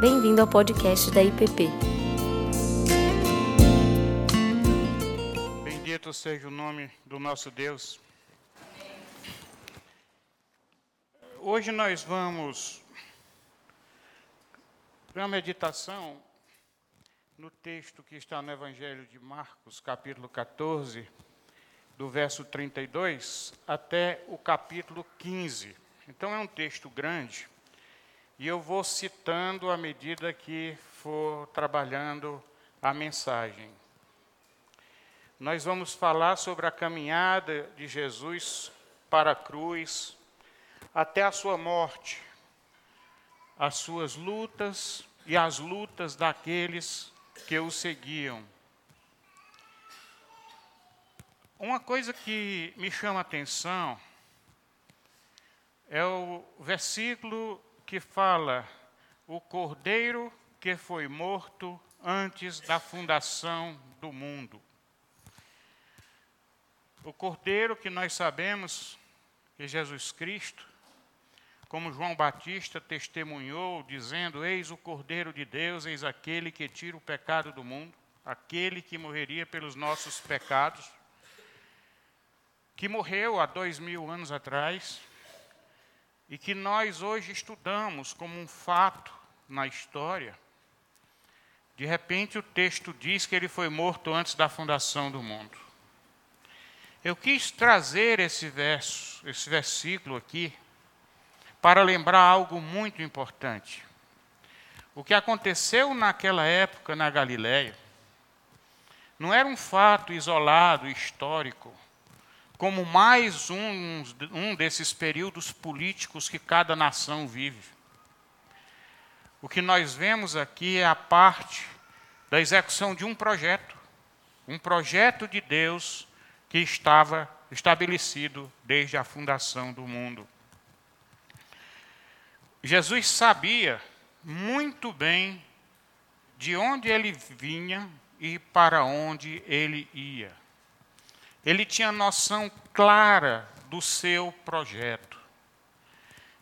Bem-vindo ao podcast da IPP. Bendito seja o nome do nosso Deus. Hoje nós vamos para a meditação no texto que está no Evangelho de Marcos, capítulo 14, do verso 32 até o capítulo 15. Então é um texto grande e eu vou citando à medida que for trabalhando a mensagem. Nós vamos falar sobre a caminhada de Jesus para a cruz, até a sua morte, as suas lutas e as lutas daqueles que o seguiam. Uma coisa que me chama a atenção é o versículo que fala o cordeiro que foi morto antes da fundação do mundo. O cordeiro que nós sabemos que Jesus Cristo, como João Batista testemunhou, dizendo: Eis o cordeiro de Deus, eis aquele que tira o pecado do mundo, aquele que morreria pelos nossos pecados, que morreu há dois mil anos atrás e que nós hoje estudamos como um fato na história, de repente o texto diz que ele foi morto antes da fundação do mundo. Eu quis trazer esse verso, esse versículo aqui, para lembrar algo muito importante. O que aconteceu naquela época na Galiléia não era um fato isolado, histórico, como mais um, um desses períodos políticos que cada nação vive. O que nós vemos aqui é a parte da execução de um projeto, um projeto de Deus que estava estabelecido desde a fundação do mundo. Jesus sabia muito bem de onde ele vinha e para onde ele ia. Ele tinha noção clara do seu projeto.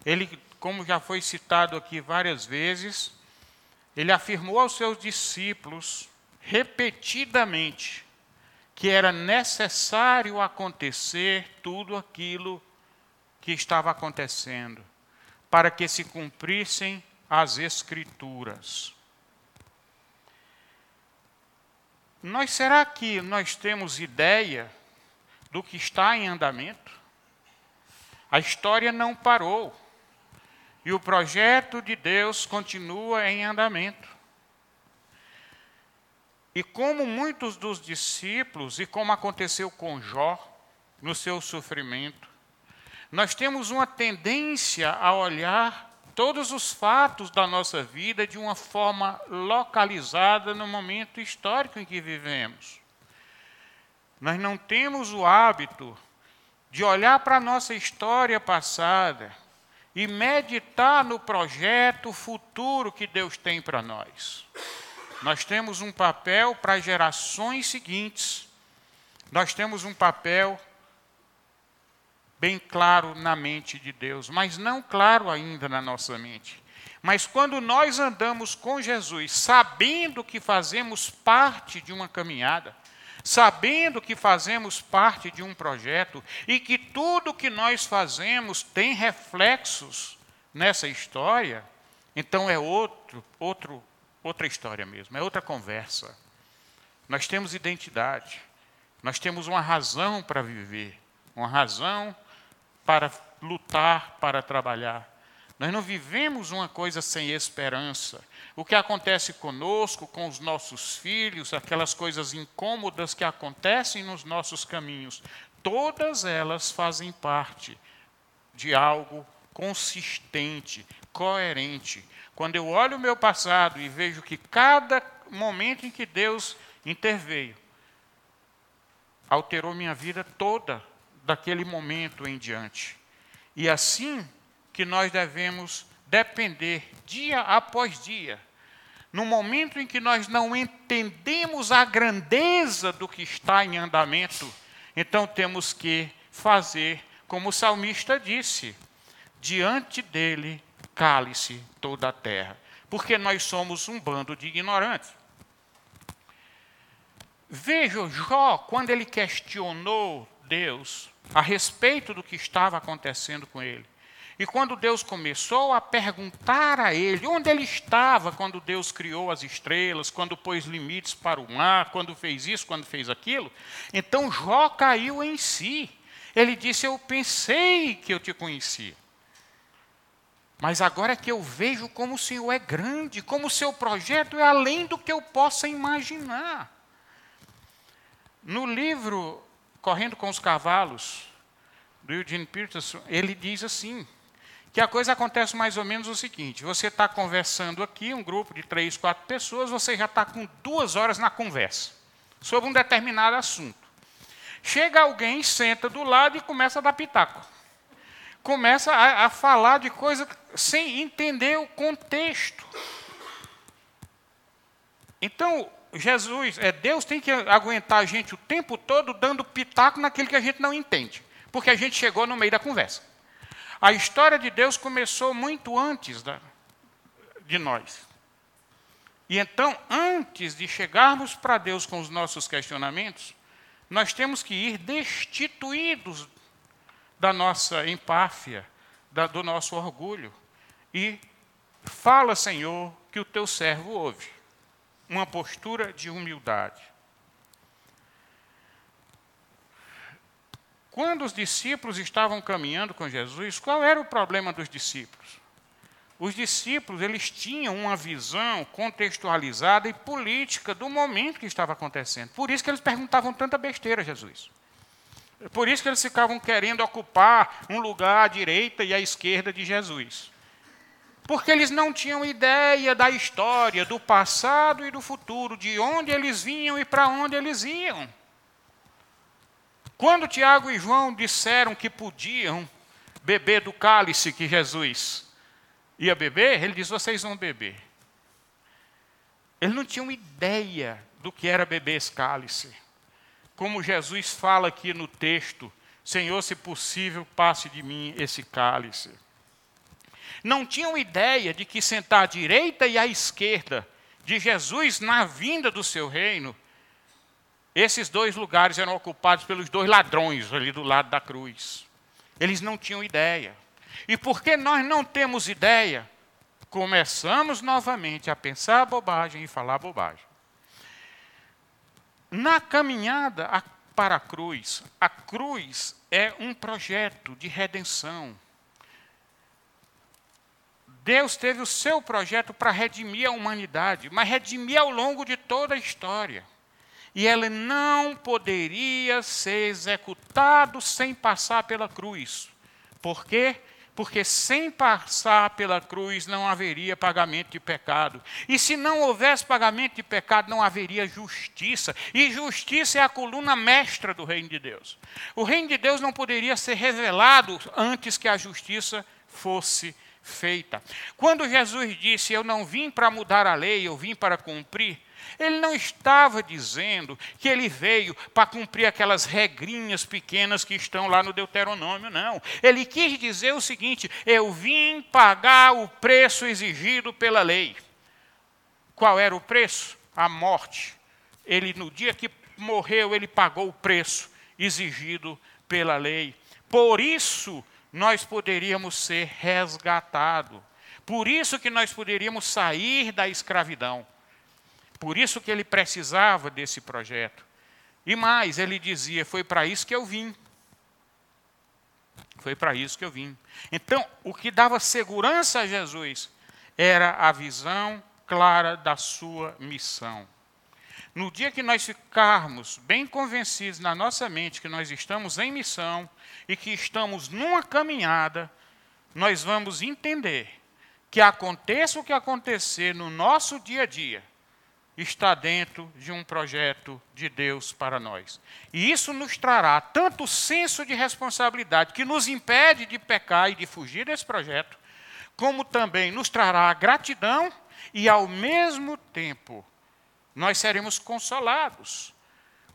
Ele, como já foi citado aqui várias vezes, ele afirmou aos seus discípulos repetidamente que era necessário acontecer tudo aquilo que estava acontecendo, para que se cumprissem as Escrituras. Nós será que nós temos ideia do que está em andamento. A história não parou. E o projeto de Deus continua em andamento. E como muitos dos discípulos, e como aconteceu com Jó, no seu sofrimento, nós temos uma tendência a olhar todos os fatos da nossa vida de uma forma localizada no momento histórico em que vivemos. Nós não temos o hábito de olhar para a nossa história passada e meditar no projeto futuro que Deus tem para nós. Nós temos um papel para gerações seguintes. Nós temos um papel bem claro na mente de Deus, mas não claro ainda na nossa mente. Mas quando nós andamos com Jesus, sabendo que fazemos parte de uma caminhada, sabendo que fazemos parte de um projeto e que tudo que nós fazemos tem reflexos nessa história, então é outro, outro, outra história mesmo, é outra conversa. Nós temos identidade, nós temos uma razão para viver, uma razão para lutar, para trabalhar. Nós não vivemos uma coisa sem esperança. O que acontece conosco, com os nossos filhos, aquelas coisas incômodas que acontecem nos nossos caminhos, todas elas fazem parte de algo consistente, coerente. Quando eu olho o meu passado e vejo que cada momento em que Deus interveio alterou minha vida toda daquele momento em diante. E assim que nós devemos depender dia após dia. No momento em que nós não entendemos a grandeza do que está em andamento, então temos que fazer como o salmista disse: diante dele cale-se toda a terra. porque nós somos um bando de ignorantes. Veja Jó, quando ele questionou Deus a respeito do que estava acontecendo com ele. E quando Deus começou a perguntar a ele onde ele estava quando Deus criou as estrelas, quando pôs limites para o mar, quando fez isso, quando fez aquilo, então Jó caiu em si. Ele disse: Eu pensei que eu te conhecia. Mas agora que eu vejo como o Senhor é grande, como o seu projeto é além do que eu possa imaginar. No livro Correndo com os Cavalos, do Eugene Peterson, ele diz assim: que a coisa acontece mais ou menos o seguinte: você está conversando aqui, um grupo de três, quatro pessoas, você já está com duas horas na conversa sobre um determinado assunto. Chega alguém, senta do lado e começa a dar pitaco. Começa a, a falar de coisa sem entender o contexto. Então, Jesus, é Deus tem que aguentar a gente o tempo todo dando pitaco naquilo que a gente não entende, porque a gente chegou no meio da conversa. A história de Deus começou muito antes da, de nós. E então, antes de chegarmos para Deus com os nossos questionamentos, nós temos que ir destituídos da nossa empáfia, da, do nosso orgulho. E fala, Senhor, que o teu servo ouve uma postura de humildade. Quando os discípulos estavam caminhando com Jesus, qual era o problema dos discípulos? Os discípulos, eles tinham uma visão contextualizada e política do momento que estava acontecendo. Por isso que eles perguntavam tanta besteira a Jesus. Por isso que eles ficavam querendo ocupar um lugar à direita e à esquerda de Jesus porque eles não tinham ideia da história, do passado e do futuro, de onde eles vinham e para onde eles iam. Quando Tiago e João disseram que podiam beber do cálice que Jesus ia beber, ele disse: vocês vão beber. Eles não tinham ideia do que era beber esse cálice. Como Jesus fala aqui no texto: Senhor, se possível, passe de mim esse cálice não tinham ideia de que sentar à direita e à esquerda de Jesus na vinda do seu reino, esses dois lugares eram ocupados pelos dois ladrões ali do lado da cruz. Eles não tinham ideia. E porque nós não temos ideia, começamos novamente a pensar bobagem e falar bobagem. Na caminhada para a cruz, a cruz é um projeto de redenção Deus teve o seu projeto para redimir a humanidade, mas redimir ao longo de toda a história. E ele não poderia ser executado sem passar pela cruz. Por quê? Porque sem passar pela cruz não haveria pagamento de pecado. E se não houvesse pagamento de pecado, não haveria justiça. E justiça é a coluna mestra do reino de Deus. O reino de Deus não poderia ser revelado antes que a justiça fosse feita. Quando Jesus disse: Eu não vim para mudar a lei, eu vim para cumprir. Ele não estava dizendo que ele veio para cumprir aquelas regrinhas pequenas que estão lá no Deuteronômio, não. Ele quis dizer o seguinte: eu vim pagar o preço exigido pela lei. Qual era o preço? A morte. Ele, no dia que morreu, ele pagou o preço exigido pela lei. Por isso, nós poderíamos ser resgatados. Por isso que nós poderíamos sair da escravidão. Por isso que ele precisava desse projeto. E mais, ele dizia: foi para isso que eu vim. Foi para isso que eu vim. Então, o que dava segurança a Jesus era a visão clara da sua missão. No dia que nós ficarmos bem convencidos na nossa mente que nós estamos em missão, e que estamos numa caminhada, nós vamos entender que aconteça o que acontecer no nosso dia a dia, está dentro de um projeto de Deus para nós. E isso nos trará tanto senso de responsabilidade que nos impede de pecar e de fugir desse projeto, como também nos trará gratidão e, ao mesmo tempo, nós seremos consolados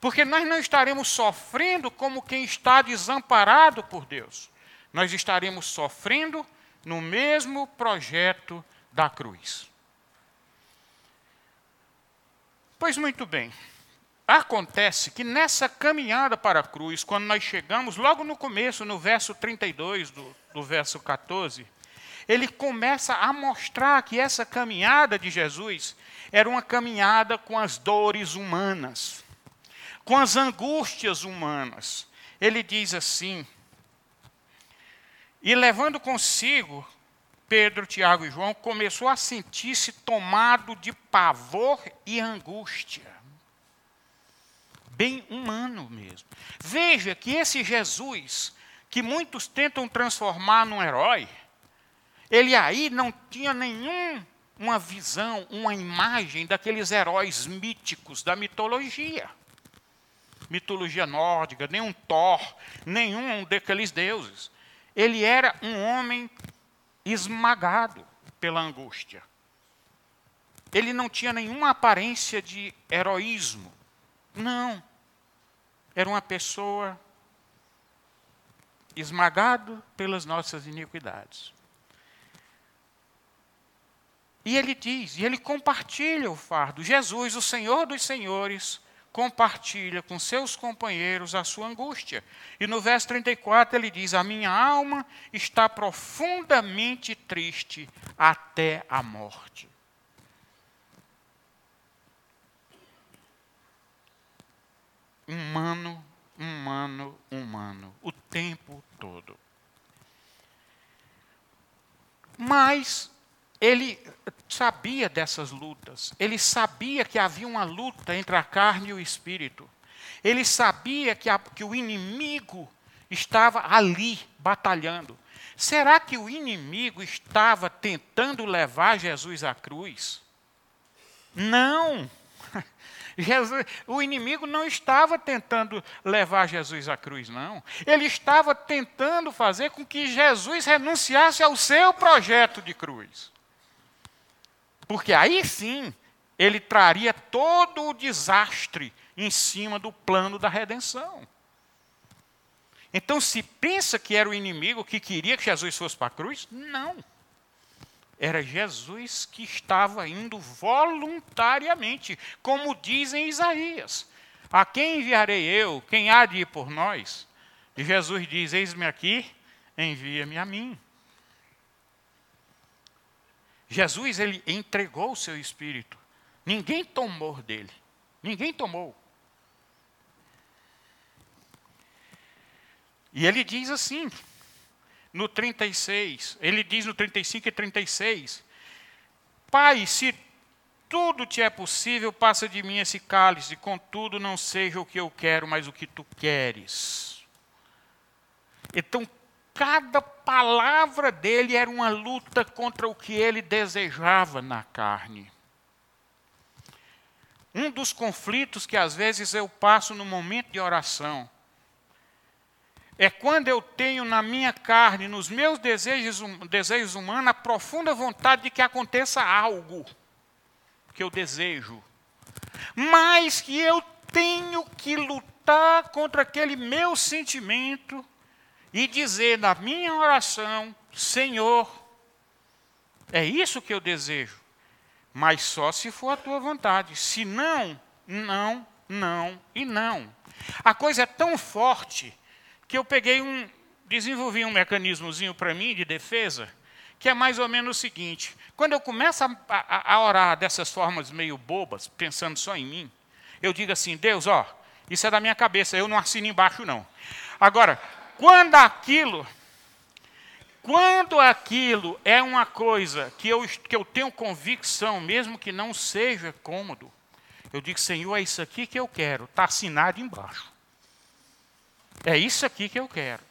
porque nós não estaremos sofrendo como quem está desamparado por Deus. Nós estaremos sofrendo no mesmo projeto da cruz. Pois muito bem. Acontece que nessa caminhada para a cruz, quando nós chegamos, logo no começo, no verso 32 do, do verso 14, ele começa a mostrar que essa caminhada de Jesus era uma caminhada com as dores humanas, com as angústias humanas. Ele diz assim: E levando consigo Pedro, Tiago e João, começou a sentir-se tomado de pavor e angústia bem humano mesmo. Veja que esse Jesus, que muitos tentam transformar num herói, ele aí não tinha nenhum uma visão, uma imagem daqueles heróis míticos da mitologia. Mitologia nórdica, nenhum Thor, nenhum daqueles deuses. Ele era um homem esmagado pela angústia. Ele não tinha nenhuma aparência de heroísmo. Não. Era uma pessoa esmagado pelas nossas iniquidades. E ele diz, e ele compartilha o fardo. Jesus, o Senhor dos Senhores, compartilha com seus companheiros a sua angústia. E no verso 34 ele diz: A minha alma está profundamente triste até a morte. humano, humano, humano, o tempo todo. Mas ele sabia dessas lutas, ele sabia que havia uma luta entre a carne e o espírito, ele sabia que, a, que o inimigo estava ali batalhando. Será que o inimigo estava tentando levar Jesus à cruz? Não. Jesus, o inimigo não estava tentando levar Jesus à cruz, não. Ele estava tentando fazer com que Jesus renunciasse ao seu projeto de cruz. Porque aí sim ele traria todo o desastre em cima do plano da redenção. Então, se pensa que era o inimigo que queria que Jesus fosse para a cruz, não. Era Jesus que estava indo voluntariamente, como diz em Isaías: A quem enviarei eu? Quem há de ir por nós? E Jesus diz: Eis-me aqui, envia-me a mim. Jesus ele entregou o seu espírito. Ninguém tomou dele. Ninguém tomou. E ele diz assim: no 36, ele diz no 35 e 36: Pai, se tudo te é possível, passa de mim esse cálice, contudo não seja o que eu quero, mas o que tu queres. Então, cada palavra dele era uma luta contra o que ele desejava na carne. Um dos conflitos que às vezes eu passo no momento de oração é quando eu tenho na minha carne, nos meus desejos, hum, desejos humanos, a profunda vontade de que aconteça algo que eu desejo, mas que eu tenho que lutar contra aquele meu sentimento e dizer na minha oração: Senhor, é isso que eu desejo, mas só se for a tua vontade. Se não, não, não e não. A coisa é tão forte que eu peguei um, desenvolvi um mecanismozinho para mim de defesa, que é mais ou menos o seguinte: quando eu começo a, a, a, orar dessas formas meio bobas, pensando só em mim, eu digo assim: Deus, ó, isso é da minha cabeça, eu não assino embaixo não. Agora, quando aquilo, quando aquilo é uma coisa que eu, que eu tenho convicção, mesmo que não seja cômodo, eu digo, Senhor, é isso aqui que eu quero, está assinado embaixo. É isso aqui que eu quero.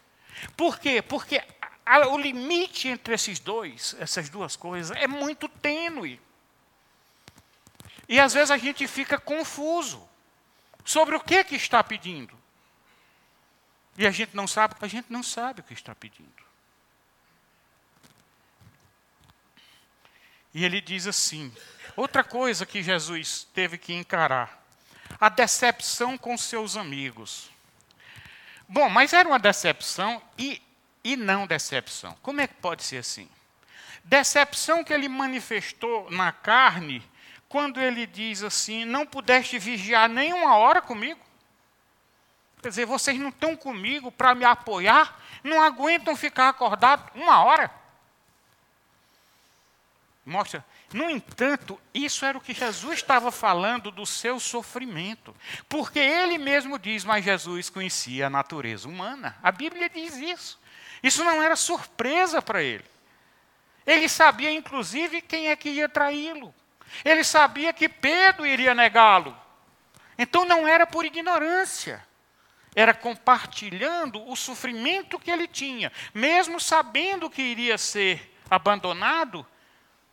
Por quê? Porque a, o limite entre esses dois, essas duas coisas, é muito tênue. E às vezes a gente fica confuso sobre o que, que está pedindo. E a gente não sabe, a gente não sabe o que está pedindo. E ele diz assim: outra coisa que Jesus teve que encarar, a decepção com seus amigos. Bom, mas era uma decepção e, e não decepção. Como é que pode ser assim? Decepção que ele manifestou na carne quando ele diz assim: Não pudeste vigiar nem uma hora comigo? Quer dizer, vocês não estão comigo para me apoiar, não aguentam ficar acordados uma hora. Mostra. No entanto, isso era o que Jesus estava falando do seu sofrimento. Porque ele mesmo diz, mas Jesus conhecia a natureza humana. A Bíblia diz isso. Isso não era surpresa para ele. Ele sabia, inclusive, quem é que ia traí-lo. Ele sabia que Pedro iria negá-lo. Então não era por ignorância. Era compartilhando o sofrimento que ele tinha. Mesmo sabendo que iria ser abandonado,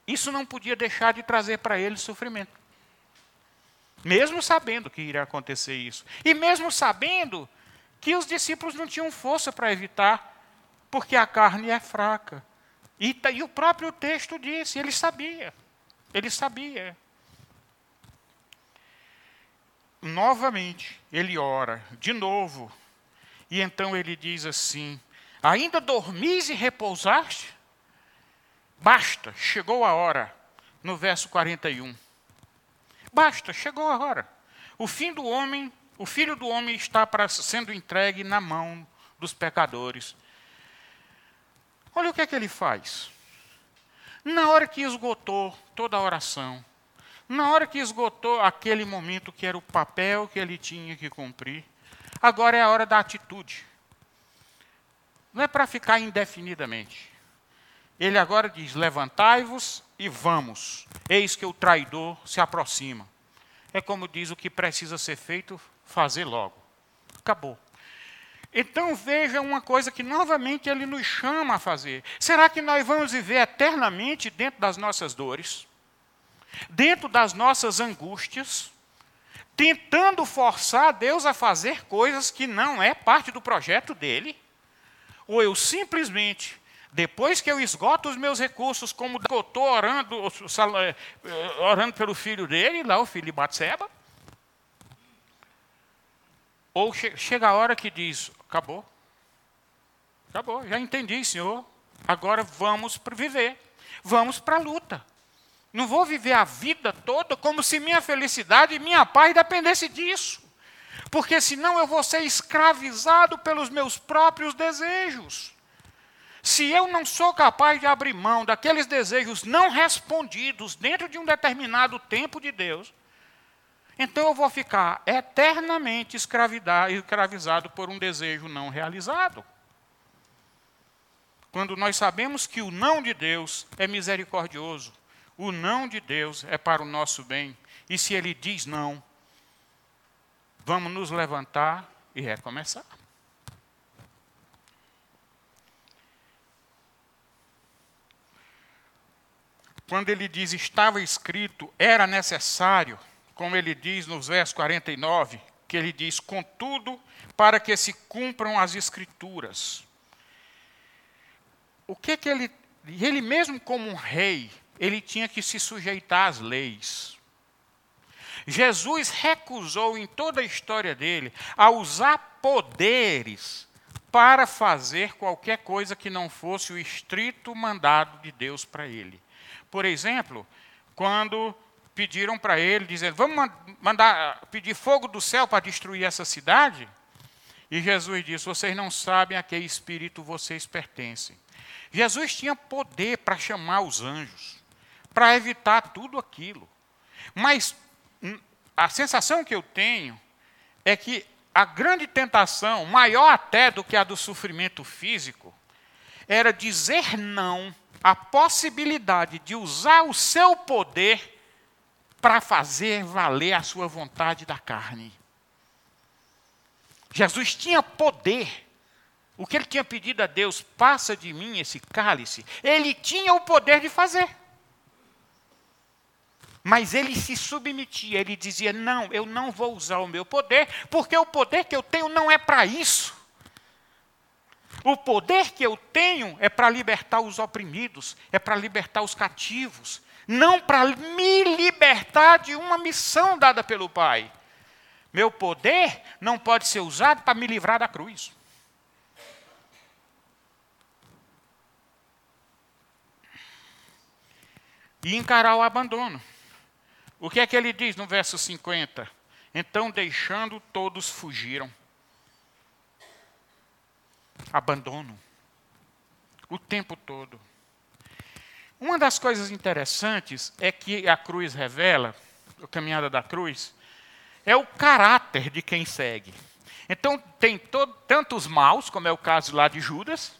isso não podia deixar de trazer para ele sofrimento. Mesmo sabendo que iria acontecer isso. E mesmo sabendo que os discípulos não tinham força para evitar, porque a carne é fraca. E, e o próprio texto disse, ele sabia. Ele sabia. Novamente, ele ora, de novo. E então ele diz assim: Ainda dormis e repousaste? Basta, chegou a hora. No verso 41. Basta, chegou a hora. O fim do homem, o filho do homem está para, sendo entregue na mão dos pecadores. Olha o que é que ele faz. Na hora que esgotou toda a oração, na hora que esgotou aquele momento que era o papel que ele tinha que cumprir, agora é a hora da atitude. Não é para ficar indefinidamente. Ele agora diz: Levantai-vos e vamos. Eis que o traidor se aproxima. É como diz o que precisa ser feito, fazer logo. Acabou. Então veja uma coisa que novamente ele nos chama a fazer. Será que nós vamos viver eternamente dentro das nossas dores, dentro das nossas angústias, tentando forçar Deus a fazer coisas que não é parte do projeto dele? Ou eu simplesmente depois que eu esgoto os meus recursos, como eu estou orando, eh, orando pelo filho dele, lá o filho de Batseba, ou chega a hora que diz, acabou. Acabou, já entendi, Senhor. Agora vamos viver. Vamos para a luta. Não vou viver a vida toda como se minha felicidade e minha paz dependesse disso. Porque senão eu vou ser escravizado pelos meus próprios desejos. Se eu não sou capaz de abrir mão daqueles desejos não respondidos dentro de um determinado tempo de Deus, então eu vou ficar eternamente escravizado por um desejo não realizado. Quando nós sabemos que o não de Deus é misericordioso, o não de Deus é para o nosso bem, e se ele diz não, vamos nos levantar e recomeçar. quando ele diz estava escrito, era necessário, como ele diz nos versos 49, que ele diz, contudo, para que se cumpram as escrituras. O que que ele, ele mesmo como um rei, ele tinha que se sujeitar às leis. Jesus recusou em toda a história dele a usar poderes para fazer qualquer coisa que não fosse o estrito mandado de Deus para ele. Por exemplo, quando pediram para ele, dizendo: Vamos mandar pedir fogo do céu para destruir essa cidade? E Jesus disse: Vocês não sabem a que espírito vocês pertencem. Jesus tinha poder para chamar os anjos, para evitar tudo aquilo. Mas hum, a sensação que eu tenho é que a grande tentação, maior até do que a do sofrimento físico, era dizer não a possibilidade de usar o seu poder para fazer valer a sua vontade da carne. Jesus tinha poder. O que ele tinha pedido a Deus, passa de mim esse cálice, ele tinha o poder de fazer. Mas ele se submetia, ele dizia: Não, eu não vou usar o meu poder, porque o poder que eu tenho não é para isso. O poder que eu tenho é para libertar os oprimidos, é para libertar os cativos, não para me libertar de uma missão dada pelo Pai. Meu poder não pode ser usado para me livrar da cruz. E encarar o abandono. O que é que ele diz no verso 50? Então, deixando, todos fugiram. Abandono. O tempo todo. Uma das coisas interessantes é que a cruz revela, a caminhada da cruz, é o caráter de quem segue. Então, tem tanto os maus, como é o caso lá de Judas,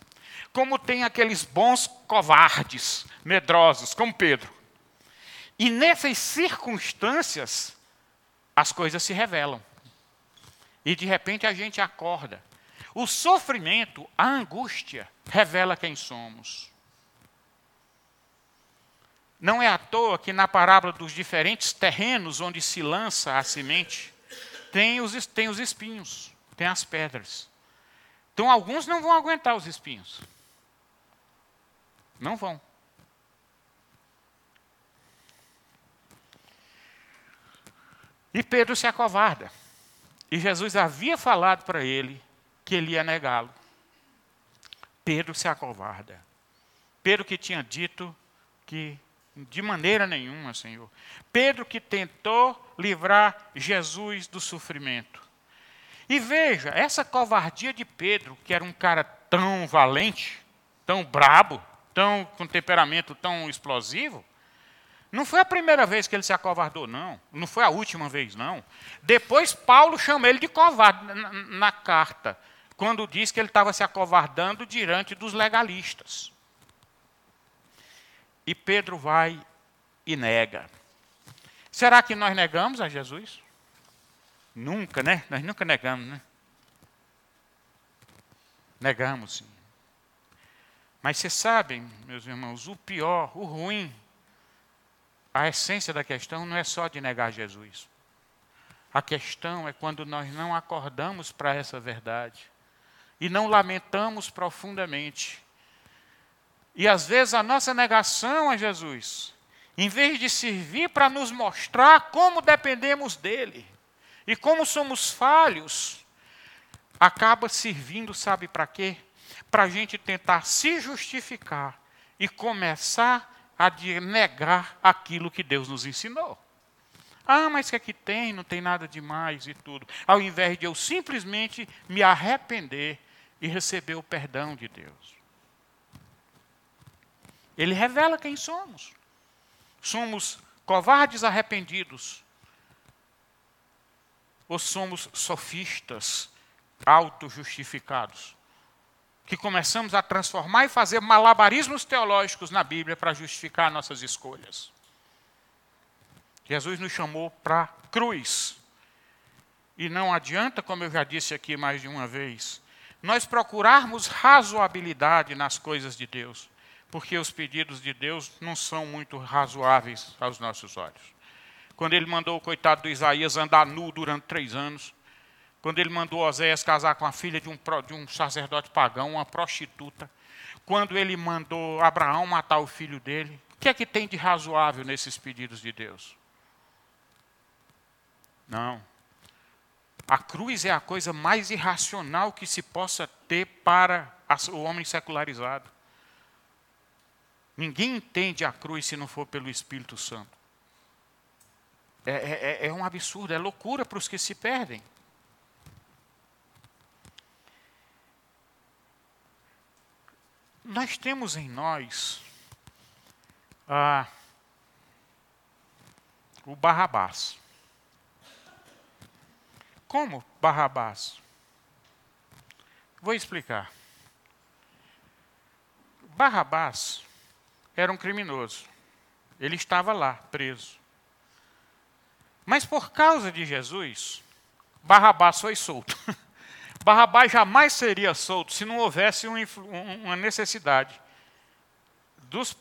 como tem aqueles bons covardes, medrosos, como Pedro. E nessas circunstâncias, as coisas se revelam. E de repente a gente acorda. O sofrimento, a angústia, revela quem somos. Não é à toa que na parábola dos diferentes terrenos onde se lança a semente, tem os, tem os espinhos, tem as pedras. Então alguns não vão aguentar os espinhos. Não vão. E Pedro se acovarda. E Jesus havia falado para ele que ele ia negá-lo. Pedro se acovarda. Pedro que tinha dito que de maneira nenhuma, Senhor. Pedro que tentou livrar Jesus do sofrimento. E veja, essa covardia de Pedro, que era um cara tão valente, tão brabo, tão com temperamento tão explosivo, não foi a primeira vez que ele se acovardou, não. Não foi a última vez, não. Depois Paulo chama ele de covarde na, na carta, quando diz que ele estava se acovardando diante dos legalistas. E Pedro vai e nega. Será que nós negamos a Jesus? Nunca, né? Nós nunca negamos, né? Negamos, sim. Mas vocês sabem, meus irmãos, o pior, o ruim, a essência da questão não é só de negar Jesus. A questão é quando nós não acordamos para essa verdade e não lamentamos profundamente. E às vezes a nossa negação a Jesus, em vez de servir para nos mostrar como dependemos dele e como somos falhos, acaba servindo, sabe para quê? para a gente tentar se justificar e começar a negar aquilo que Deus nos ensinou. Ah, mas que aqui tem, não tem nada demais e tudo. Ao invés de eu simplesmente me arrepender e receber o perdão de Deus. Ele revela quem somos. Somos covardes arrependidos. Ou somos sofistas, auto-justificados que começamos a transformar e fazer malabarismos teológicos na Bíblia para justificar nossas escolhas. Jesus nos chamou para cruz. E não adianta, como eu já disse aqui mais de uma vez, nós procurarmos razoabilidade nas coisas de Deus, porque os pedidos de Deus não são muito razoáveis aos nossos olhos. Quando ele mandou o coitado do Isaías andar nu durante três anos, quando ele mandou Oséias casar com a filha de um, de um sacerdote pagão, uma prostituta, quando ele mandou Abraão matar o filho dele, o que é que tem de razoável nesses pedidos de Deus? Não. A cruz é a coisa mais irracional que se possa ter para o homem secularizado. Ninguém entende a cruz se não for pelo Espírito Santo. É, é, é, é um absurdo, é loucura para os que se perdem. Nós temos em nós ah, o Barrabás. Como Barrabás? Vou explicar. Barrabás era um criminoso. Ele estava lá, preso. Mas por causa de Jesus, Barrabás foi solto. Barrabás jamais seria solto se não houvesse uma necessidade dos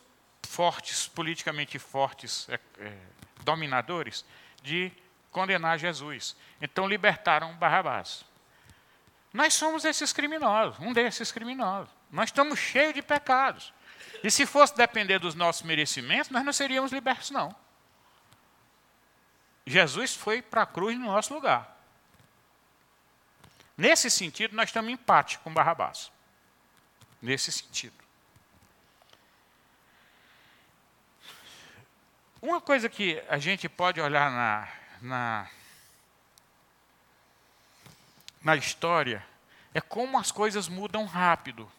fortes, politicamente fortes, é, é, dominadores, de condenar Jesus. Então libertaram Barrabás. Nós somos esses criminosos, um desses criminosos. Nós estamos cheios de pecados. E se fosse depender dos nossos merecimentos, nós não seríamos libertos, não. Jesus foi para a cruz no nosso lugar. Nesse sentido, nós estamos em empate com Barrabás. Nesse sentido. Uma coisa que a gente pode olhar na, na, na história é como as coisas mudam rápido.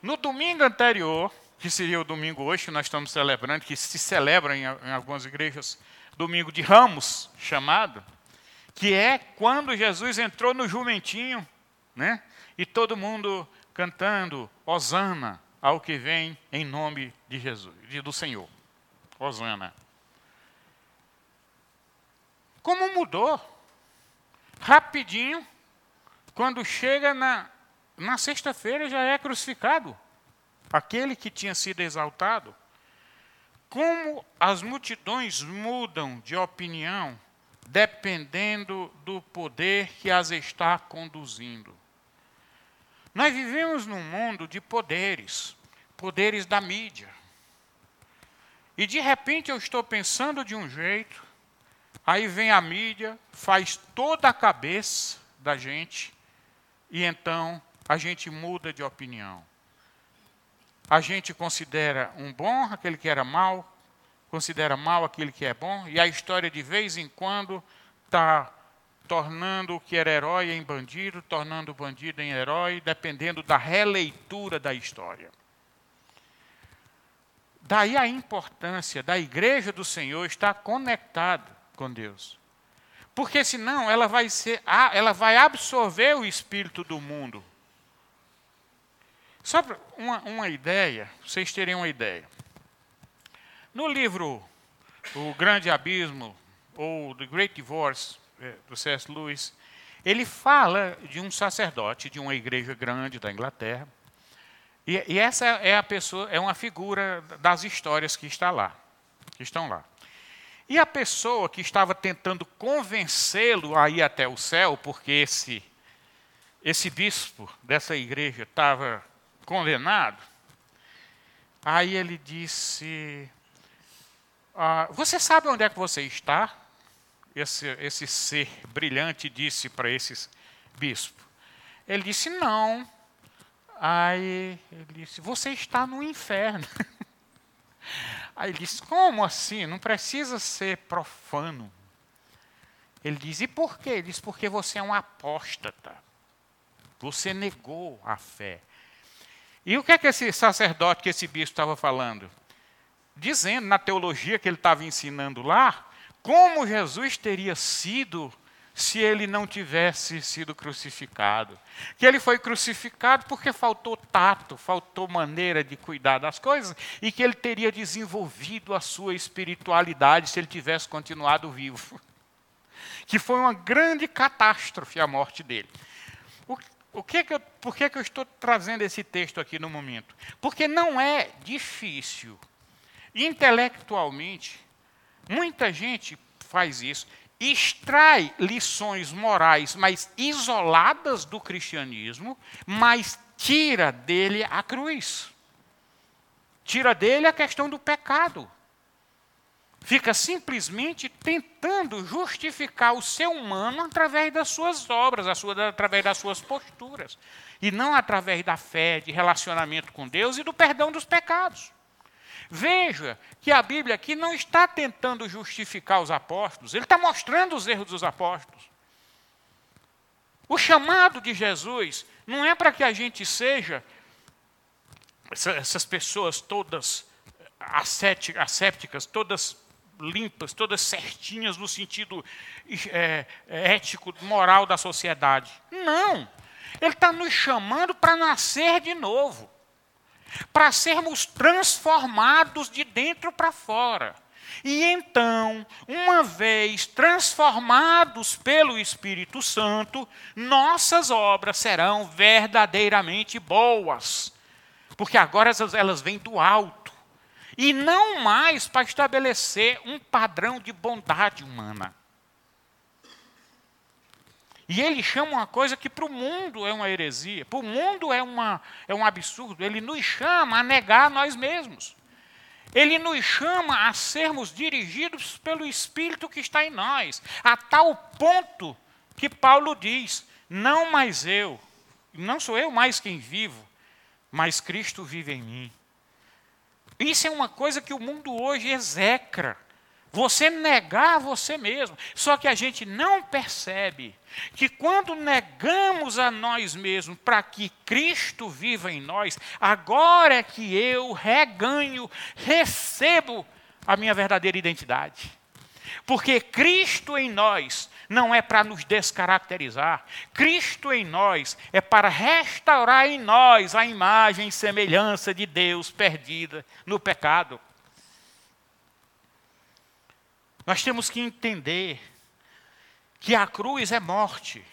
No domingo anterior, que seria o domingo hoje, que nós estamos celebrando, que se celebra em, em algumas igrejas, domingo de Ramos, chamado, que é quando Jesus entrou no jumentinho, né? E todo mundo cantando Hosana ao que vem em nome de Jesus, do Senhor. Hosana. Como mudou? Rapidinho, quando chega na, na sexta-feira já é crucificado. Aquele que tinha sido exaltado. Como as multidões mudam de opinião dependendo do poder que as está conduzindo. Nós vivemos num mundo de poderes, poderes da mídia. E de repente eu estou pensando de um jeito, aí vem a mídia, faz toda a cabeça da gente, e então a gente muda de opinião. A gente considera um bom aquele que era mal, considera mal aquele que é bom, e a história de vez em quando está tornando o que era herói em bandido, tornando o bandido em herói, dependendo da releitura da história. Daí a importância da igreja do Senhor estar conectada com Deus. Porque senão ela vai ser, ela vai absorver o espírito do mundo. Só uma, uma ideia, vocês terem uma ideia. No livro O Grande Abismo, ou The Great Divorce, é, do C.S. Lewis, ele fala de um sacerdote de uma igreja grande da Inglaterra. E, e, essa é a pessoa, é uma figura das histórias que está lá, que estão lá. E a pessoa que estava tentando convencê-lo a ir até o céu, porque esse esse bispo dessa igreja estava condenado, aí ele disse: ah, Você sabe onde é que você está? Esse, esse ser brilhante disse para esse bispo. Ele disse: Não. Aí ele disse: Você está no inferno. Aí ele disse: Como assim? Não precisa ser profano. Ele diz: E por quê? Ele diz: Porque você é um apóstata. Você negou a fé. E o que é que esse sacerdote, que esse bispo estava falando? Dizendo na teologia que ele estava ensinando lá, como Jesus teria sido se ele não tivesse sido crucificado. Que ele foi crucificado porque faltou tato, faltou maneira de cuidar das coisas, e que ele teria desenvolvido a sua espiritualidade se ele tivesse continuado vivo. Que foi uma grande catástrofe a morte dele. O, o que que eu, por que, que eu estou trazendo esse texto aqui no momento? Porque não é difícil Intelectualmente, muita gente faz isso, extrai lições morais mais isoladas do cristianismo, mas tira dele a cruz. Tira dele a questão do pecado. Fica simplesmente tentando justificar o ser humano através das suas obras, através das suas posturas, e não através da fé, de relacionamento com Deus e do perdão dos pecados. Veja que a Bíblia aqui não está tentando justificar os apóstolos, ele está mostrando os erros dos apóstolos. O chamado de Jesus não é para que a gente seja essas pessoas todas assépticas, todas limpas, todas certinhas no sentido é, ético, moral da sociedade. Não. Ele está nos chamando para nascer de novo para sermos transformados de dentro para fora. E então, uma vez transformados pelo Espírito Santo, nossas obras serão verdadeiramente boas. Porque agora elas vêm do alto. E não mais para estabelecer um padrão de bondade humana. E ele chama uma coisa que para o mundo é uma heresia, para o mundo é, uma, é um absurdo. Ele nos chama a negar nós mesmos. Ele nos chama a sermos dirigidos pelo Espírito que está em nós, a tal ponto que Paulo diz: não mais eu, não sou eu mais quem vivo, mas Cristo vive em mim. Isso é uma coisa que o mundo hoje execra. Você negar você mesmo. Só que a gente não percebe que quando negamos a nós mesmos para que Cristo viva em nós, agora é que eu reganho, recebo a minha verdadeira identidade. Porque Cristo em nós não é para nos descaracterizar. Cristo em nós é para restaurar em nós a imagem e semelhança de Deus perdida no pecado. Nós temos que entender que a cruz é morte,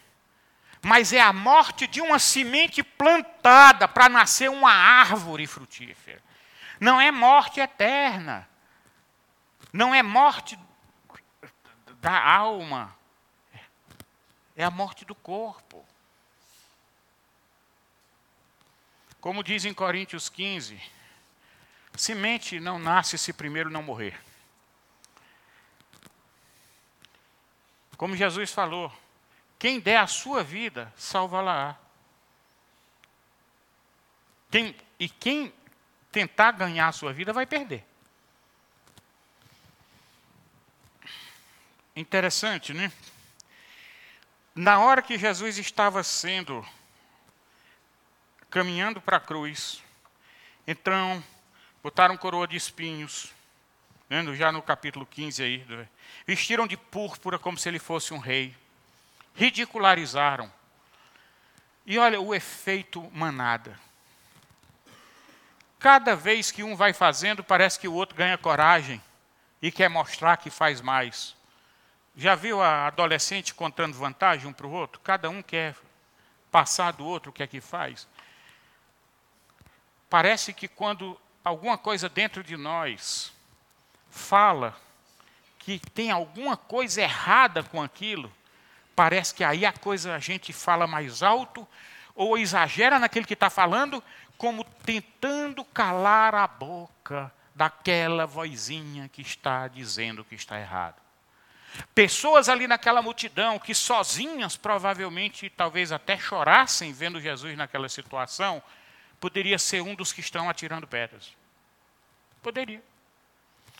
mas é a morte de uma semente plantada para nascer uma árvore frutífera. Não é morte eterna, não é morte da alma, é a morte do corpo. Como diz em Coríntios 15, semente não nasce se primeiro não morrer. Como Jesus falou, quem der a sua vida, salva-la. Quem, e quem tentar ganhar a sua vida vai perder. Interessante, né? Na hora que Jesus estava sendo caminhando para a cruz, então botaram coroa de espinhos, já no capítulo 15 aí, vestiram de púrpura como se ele fosse um rei, ridicularizaram. E olha o efeito manada. Cada vez que um vai fazendo, parece que o outro ganha coragem e quer mostrar que faz mais. Já viu a adolescente contando vantagem um para o outro? Cada um quer passar do outro o que é que faz. Parece que quando alguma coisa dentro de nós fala que tem alguma coisa errada com aquilo, parece que aí a coisa a gente fala mais alto ou exagera naquele que está falando, como tentando calar a boca daquela vozinha que está dizendo que está errado. Pessoas ali naquela multidão que sozinhas provavelmente talvez até chorassem vendo Jesus naquela situação, poderia ser um dos que estão atirando pedras. Poderia.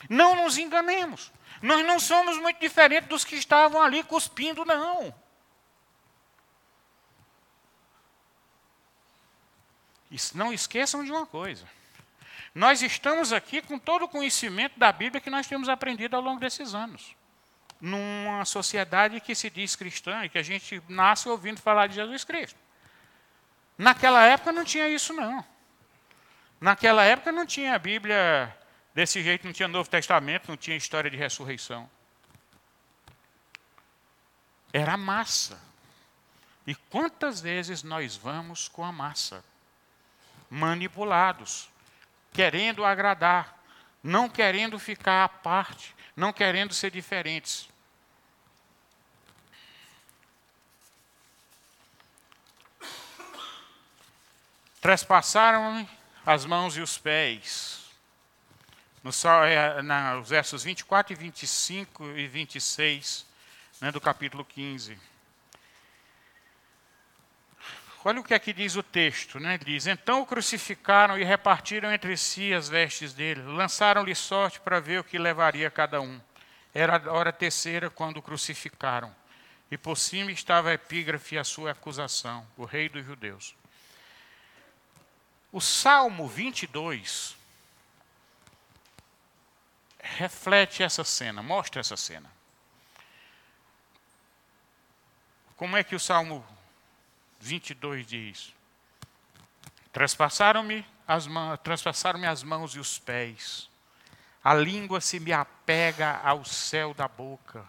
Não nos enganemos. Nós não somos muito diferentes dos que estavam ali cuspindo, não. Não esqueçam de uma coisa. Nós estamos aqui com todo o conhecimento da Bíblia que nós temos aprendido ao longo desses anos. Numa sociedade que se diz cristã e que a gente nasce ouvindo falar de Jesus Cristo. Naquela época não tinha isso, não. Naquela época não tinha a Bíblia Desse jeito não tinha Novo Testamento, não tinha história de ressurreição. Era massa. E quantas vezes nós vamos com a massa? Manipulados, querendo agradar, não querendo ficar à parte, não querendo ser diferentes. Trespassaram as mãos e os pés no, é, na, os versos 24 e 25 e 26 né, do capítulo 15. Olha o que aqui diz o texto, né? Diz: Então o crucificaram e repartiram entre si as vestes dele, lançaram-lhe sorte para ver o que levaria cada um. Era a hora terceira quando o crucificaram, e por cima estava a epígrafe a sua acusação, o rei dos judeus. O Salmo 22 reflete essa cena, mostra essa cena. Como é que o Salmo 22 diz? Transpassaram-me as, mãos, transpassaram as mãos e os pés. A língua se me apega ao céu da boca.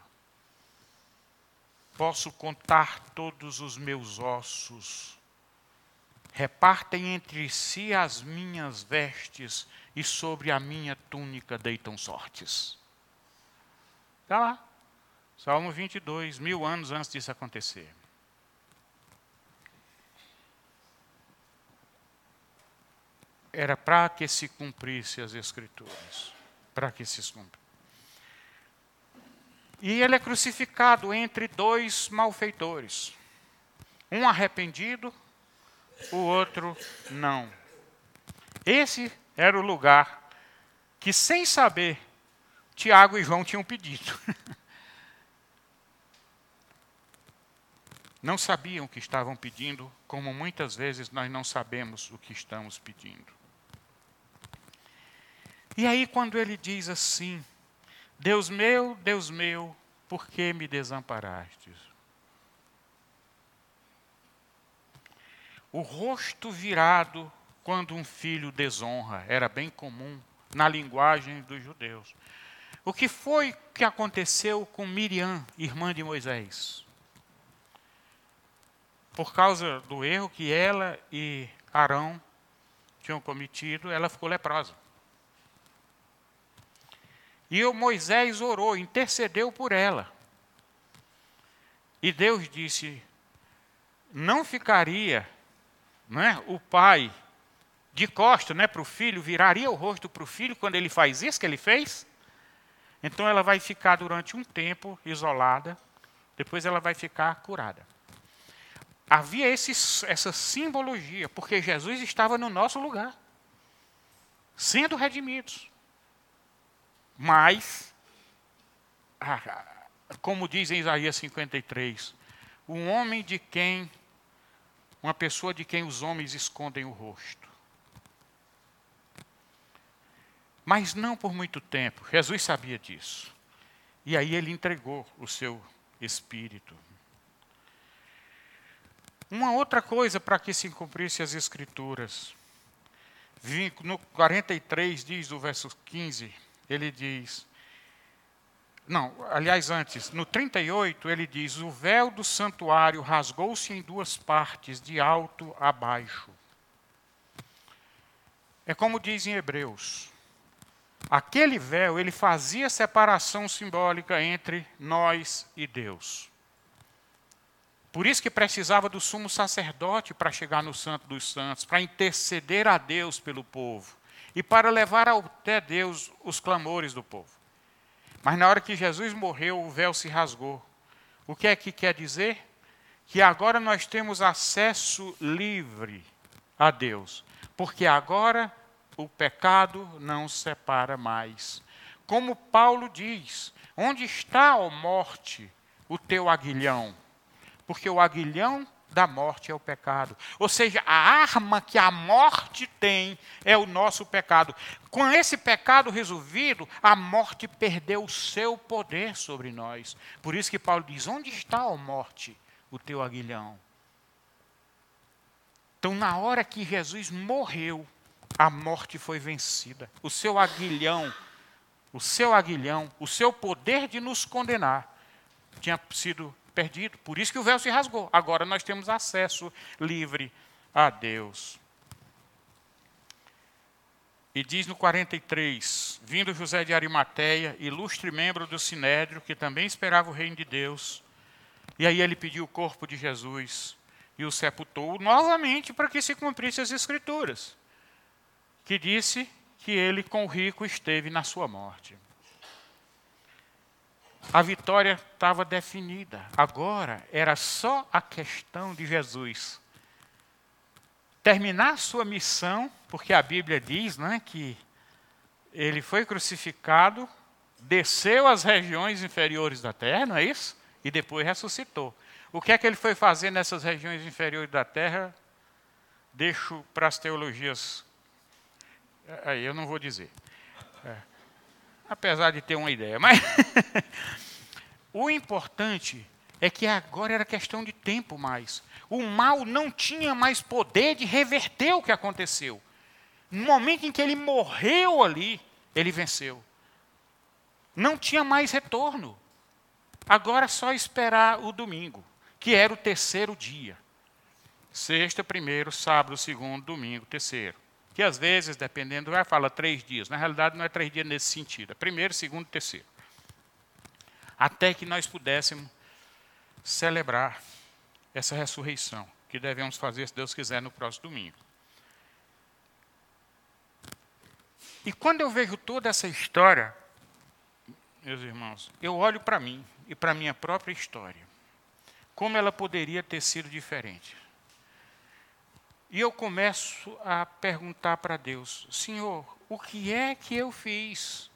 Posso contar todos os meus ossos. Repartem entre si as minhas vestes e sobre a minha túnica deitam sortes. Está lá. Salmo 22, mil anos antes disso acontecer. Era para que se cumprisse as Escrituras. Para que se cumpra. E ele é crucificado entre dois malfeitores. Um arrependido, o outro não. Esse era o lugar que, sem saber, Tiago e João tinham pedido. Não sabiam o que estavam pedindo, como muitas vezes nós não sabemos o que estamos pedindo. E aí, quando ele diz assim: Deus meu, Deus meu, por que me desamparastes? O rosto virado quando um filho desonra era bem comum na linguagem dos judeus. O que foi que aconteceu com Miriam, irmã de Moisés? Por causa do erro que ela e Arão tinham cometido, ela ficou leprosa. E o Moisés orou, intercedeu por ela. E Deus disse: não ficaria né, o pai de costa né, para o filho, viraria o rosto para o filho quando ele faz isso que ele fez? Então ela vai ficar durante um tempo isolada, depois ela vai ficar curada. Havia esse, essa simbologia, porque Jesus estava no nosso lugar, sendo redimidos. Mas, ah, como diz em Isaías 53, um homem de quem, uma pessoa de quem os homens escondem o rosto. Mas não por muito tempo, Jesus sabia disso. E aí ele entregou o seu espírito. Uma outra coisa para que se cumprisse as Escrituras. No 43 diz, o verso 15, ele diz. Não, aliás, antes, no 38 ele diz: O véu do santuário rasgou-se em duas partes, de alto a baixo. É como diz em Hebreus. Aquele véu, ele fazia separação simbólica entre nós e Deus. Por isso que precisava do sumo sacerdote para chegar no Santo dos Santos, para interceder a Deus pelo povo e para levar até Deus os clamores do povo. Mas na hora que Jesus morreu, o véu se rasgou. O que é que quer dizer? Que agora nós temos acesso livre a Deus, porque agora o pecado não separa mais. Como Paulo diz: onde está, ó morte, o teu aguilhão? Porque o aguilhão da morte é o pecado. Ou seja, a arma que a morte tem é o nosso pecado. Com esse pecado resolvido, a morte perdeu o seu poder sobre nós. Por isso que Paulo diz: Onde está, a morte, o teu aguilhão? Então, na hora que Jesus morreu, a morte foi vencida. O seu aguilhão, o seu aguilhão, o seu poder de nos condenar tinha sido perdido. Por isso que o véu se rasgou. Agora nós temos acesso livre a Deus. E diz no 43: Vindo José de Arimateia, ilustre membro do sinédrio, que também esperava o reino de Deus. E aí ele pediu o corpo de Jesus e o sepultou novamente para que se cumprisse as Escrituras, que disse que ele com o rico esteve na sua morte. A vitória estava definida. Agora era só a questão de Jesus terminar sua missão, porque a Bíblia diz né, que ele foi crucificado, desceu às regiões inferiores da terra, não é isso? E depois ressuscitou. O que é que ele foi fazer nessas regiões inferiores da terra? Deixo para as teologias. Aí eu não vou dizer. Apesar de ter uma ideia. Mas o importante é que agora era questão de tempo mais. O mal não tinha mais poder de reverter o que aconteceu. No momento em que ele morreu ali, ele venceu. Não tinha mais retorno. Agora é só esperar o domingo, que era o terceiro dia. Sexta, primeiro, sábado, segundo, domingo, terceiro que às vezes, dependendo, vai fala três dias. Na realidade, não é três dias nesse sentido. É primeiro, segundo, terceiro. Até que nós pudéssemos celebrar essa ressurreição, que devemos fazer, se Deus quiser, no próximo domingo. E quando eu vejo toda essa história, meus irmãos, eu olho para mim e para minha própria história. Como ela poderia ter sido diferente? E eu começo a perguntar para Deus: Senhor, o que é que eu fiz?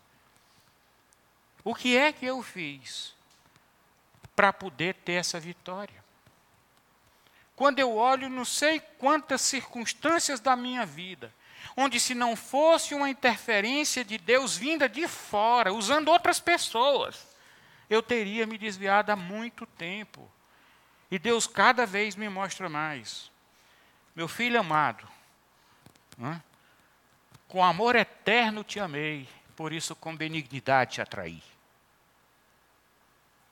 O que é que eu fiz para poder ter essa vitória? Quando eu olho, não sei quantas circunstâncias da minha vida, onde se não fosse uma interferência de Deus vinda de fora, usando outras pessoas, eu teria me desviado há muito tempo. E Deus cada vez me mostra mais. Meu filho amado, com amor eterno te amei, por isso com benignidade te atraí.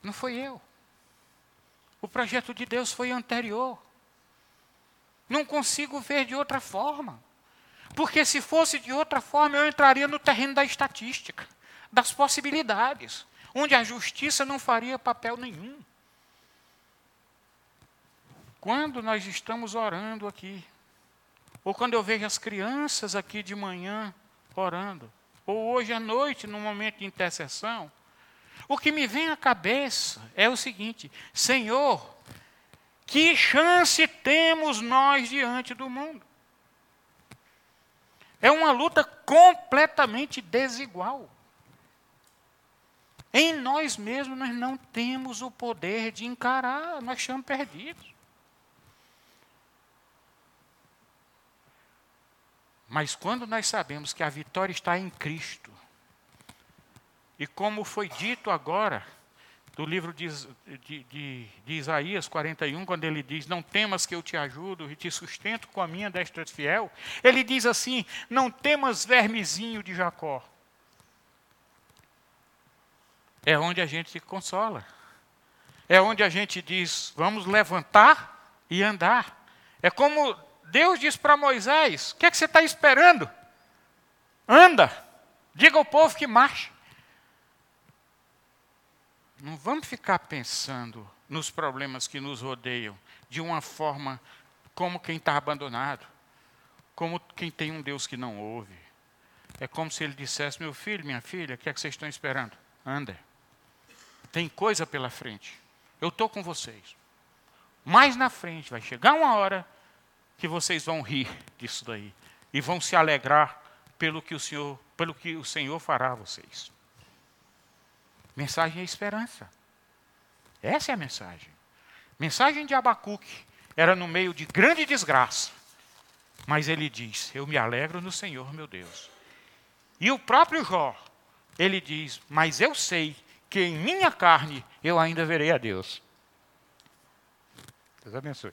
Não foi eu. O projeto de Deus foi anterior. Não consigo ver de outra forma. Porque se fosse de outra forma, eu entraria no terreno da estatística, das possibilidades, onde a justiça não faria papel nenhum. Quando nós estamos orando aqui, ou quando eu vejo as crianças aqui de manhã orando, ou hoje à noite, no momento de intercessão, o que me vem à cabeça é o seguinte: Senhor, que chance temos nós diante do mundo? É uma luta completamente desigual. Em nós mesmos nós não temos o poder de encarar, nós estamos perdidos. Mas quando nós sabemos que a vitória está em Cristo, e como foi dito agora, do livro de, de, de, de, Isaías 41, quando ele diz: Não temas que eu te ajudo e te sustento com a minha destra fiel. Ele diz assim: Não temas, vermezinho de Jacó. É onde a gente se consola. É onde a gente diz: Vamos levantar e andar. É como Deus diz para Moisés: O que, é que você está esperando? Anda, diga ao povo que marche. Não vamos ficar pensando nos problemas que nos rodeiam de uma forma como quem está abandonado, como quem tem um Deus que não ouve. É como se ele dissesse: Meu filho, minha filha, o que é que vocês estão esperando? Anda. Tem coisa pela frente. Eu estou com vocês. Mais na frente vai chegar uma hora que vocês vão rir disso daí e vão se alegrar pelo que o Senhor, pelo que o Senhor fará a vocês. Mensagem é esperança. Essa é a mensagem. Mensagem de Abacuque era no meio de grande desgraça. Mas ele diz: Eu me alegro no Senhor, meu Deus. E o próprio Jó, ele diz: Mas eu sei que em minha carne eu ainda verei a Deus. Deus abençoe.